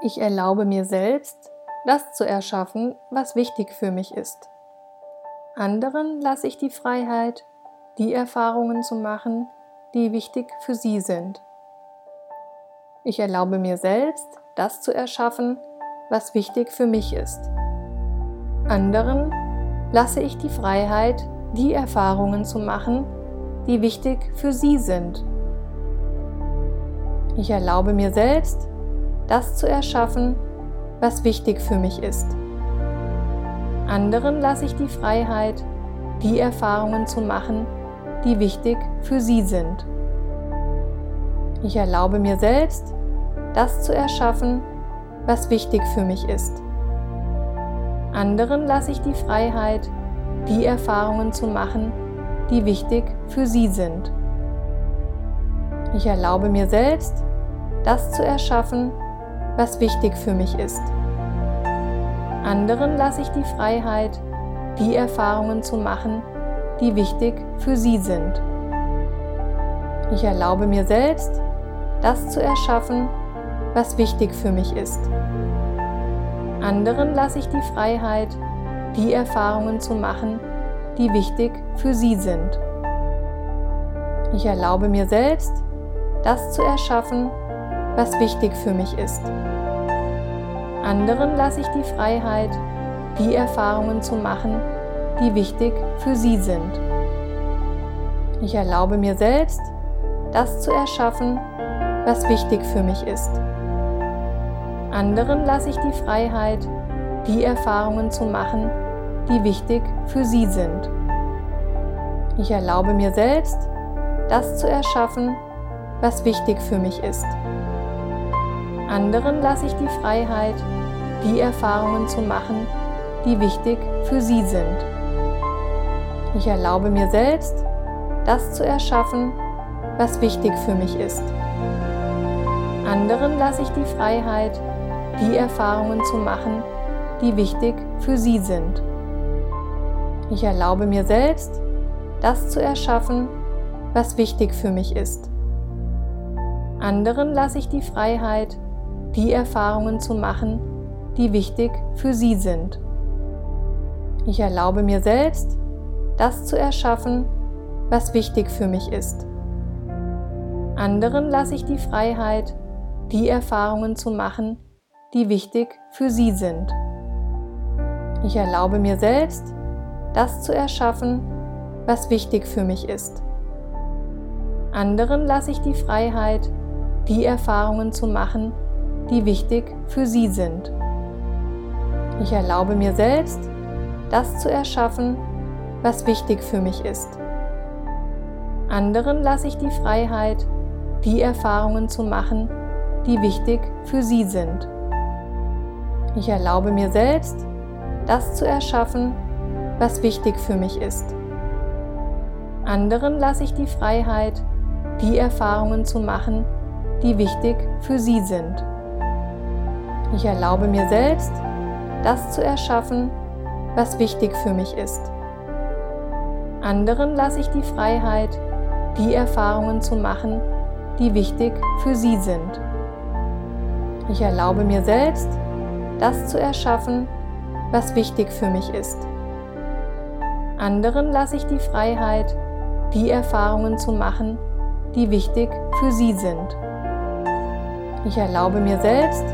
Ich erlaube mir selbst, das zu erschaffen, was wichtig für mich ist. Anderen lasse ich die Freiheit, die Erfahrungen zu machen, die wichtig für sie sind. Ich erlaube mir selbst, das zu erschaffen, was wichtig für mich ist. Anderen lasse ich die Freiheit, die Erfahrungen zu machen, die wichtig für sie sind. Ich erlaube mir selbst, das zu erschaffen, was wichtig für mich ist. Anderen lasse ich die Freiheit, die Erfahrungen zu machen, die wichtig für sie sind. Ich erlaube mir selbst, das zu erschaffen, was wichtig für mich ist. Anderen lasse ich die Freiheit, die Erfahrungen zu machen, die wichtig für sie sind. Ich erlaube mir selbst, das zu erschaffen, was wichtig für mich ist. Anderen lasse ich die Freiheit, die Erfahrungen zu machen, die wichtig für sie sind. Ich erlaube mir selbst, das zu erschaffen, was wichtig für mich ist. Anderen lasse ich die Freiheit, die Erfahrungen zu machen, die wichtig für sie sind. Ich erlaube mir selbst, das zu erschaffen, was wichtig für mich ist. Anderen lasse ich die Freiheit, die Erfahrungen zu machen, die wichtig für sie sind. Ich erlaube mir selbst, das zu erschaffen, was wichtig für mich ist. Anderen lasse ich die Freiheit, die Erfahrungen zu machen, die wichtig für sie sind. Ich erlaube mir selbst, das zu erschaffen, was wichtig für mich ist. Anderen lasse ich die Freiheit, die Erfahrungen zu machen, die wichtig für sie sind. Ich erlaube mir selbst, das zu erschaffen, was wichtig für mich ist. Anderen lasse ich die Freiheit, die Erfahrungen zu machen, die wichtig für sie sind. Ich erlaube mir selbst, das zu erschaffen, was wichtig für mich ist. Anderen lasse ich die Freiheit, die Erfahrungen zu machen, die wichtig für sie sind. Ich erlaube mir selbst, das zu erschaffen, was wichtig für mich ist. Anderen lasse ich die Freiheit, die Erfahrungen zu machen, die wichtig für sie sind. Ich erlaube mir selbst, das zu erschaffen, was wichtig für mich ist. Anderen lasse ich die Freiheit, die Erfahrungen zu machen, die wichtig für sie sind. Ich erlaube mir selbst, das zu erschaffen, was wichtig für mich ist. Anderen lasse ich die Freiheit, die Erfahrungen zu machen, die wichtig für sie sind. Ich erlaube mir selbst, das zu erschaffen, was wichtig für mich ist. Anderen lasse ich die Freiheit, die Erfahrungen zu machen, die wichtig für sie sind. Ich erlaube mir selbst, das zu erschaffen, was wichtig für mich ist. Anderen lasse ich die Freiheit, die Erfahrungen zu machen, die wichtig für sie sind. Ich erlaube mir selbst, das zu erschaffen, was wichtig für mich ist. Anderen lasse ich die Freiheit, die Erfahrungen zu machen, die wichtig für sie sind. Ich erlaube mir selbst,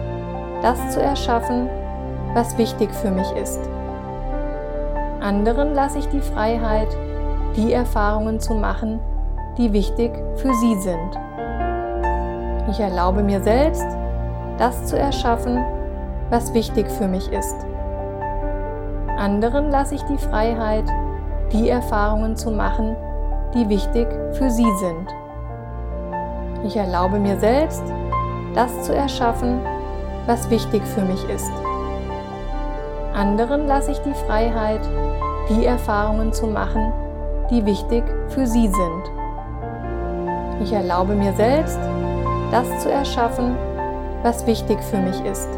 das zu erschaffen, was wichtig für mich ist. Anderen lasse ich die Freiheit, die Erfahrungen zu machen, die wichtig für sie sind. Ich erlaube mir selbst, das zu erschaffen, was wichtig für mich ist. Anderen lasse ich die Freiheit, die Erfahrungen zu machen, die wichtig für sie sind. Ich erlaube mir selbst, das zu erschaffen, was wichtig für mich ist. Anderen lasse ich die Freiheit, die Erfahrungen zu machen, die wichtig für sie sind. Ich erlaube mir selbst, das zu erschaffen, was wichtig für mich ist.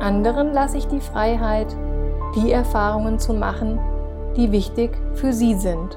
Anderen lasse ich die Freiheit, die Erfahrungen zu machen, die wichtig für sie sind.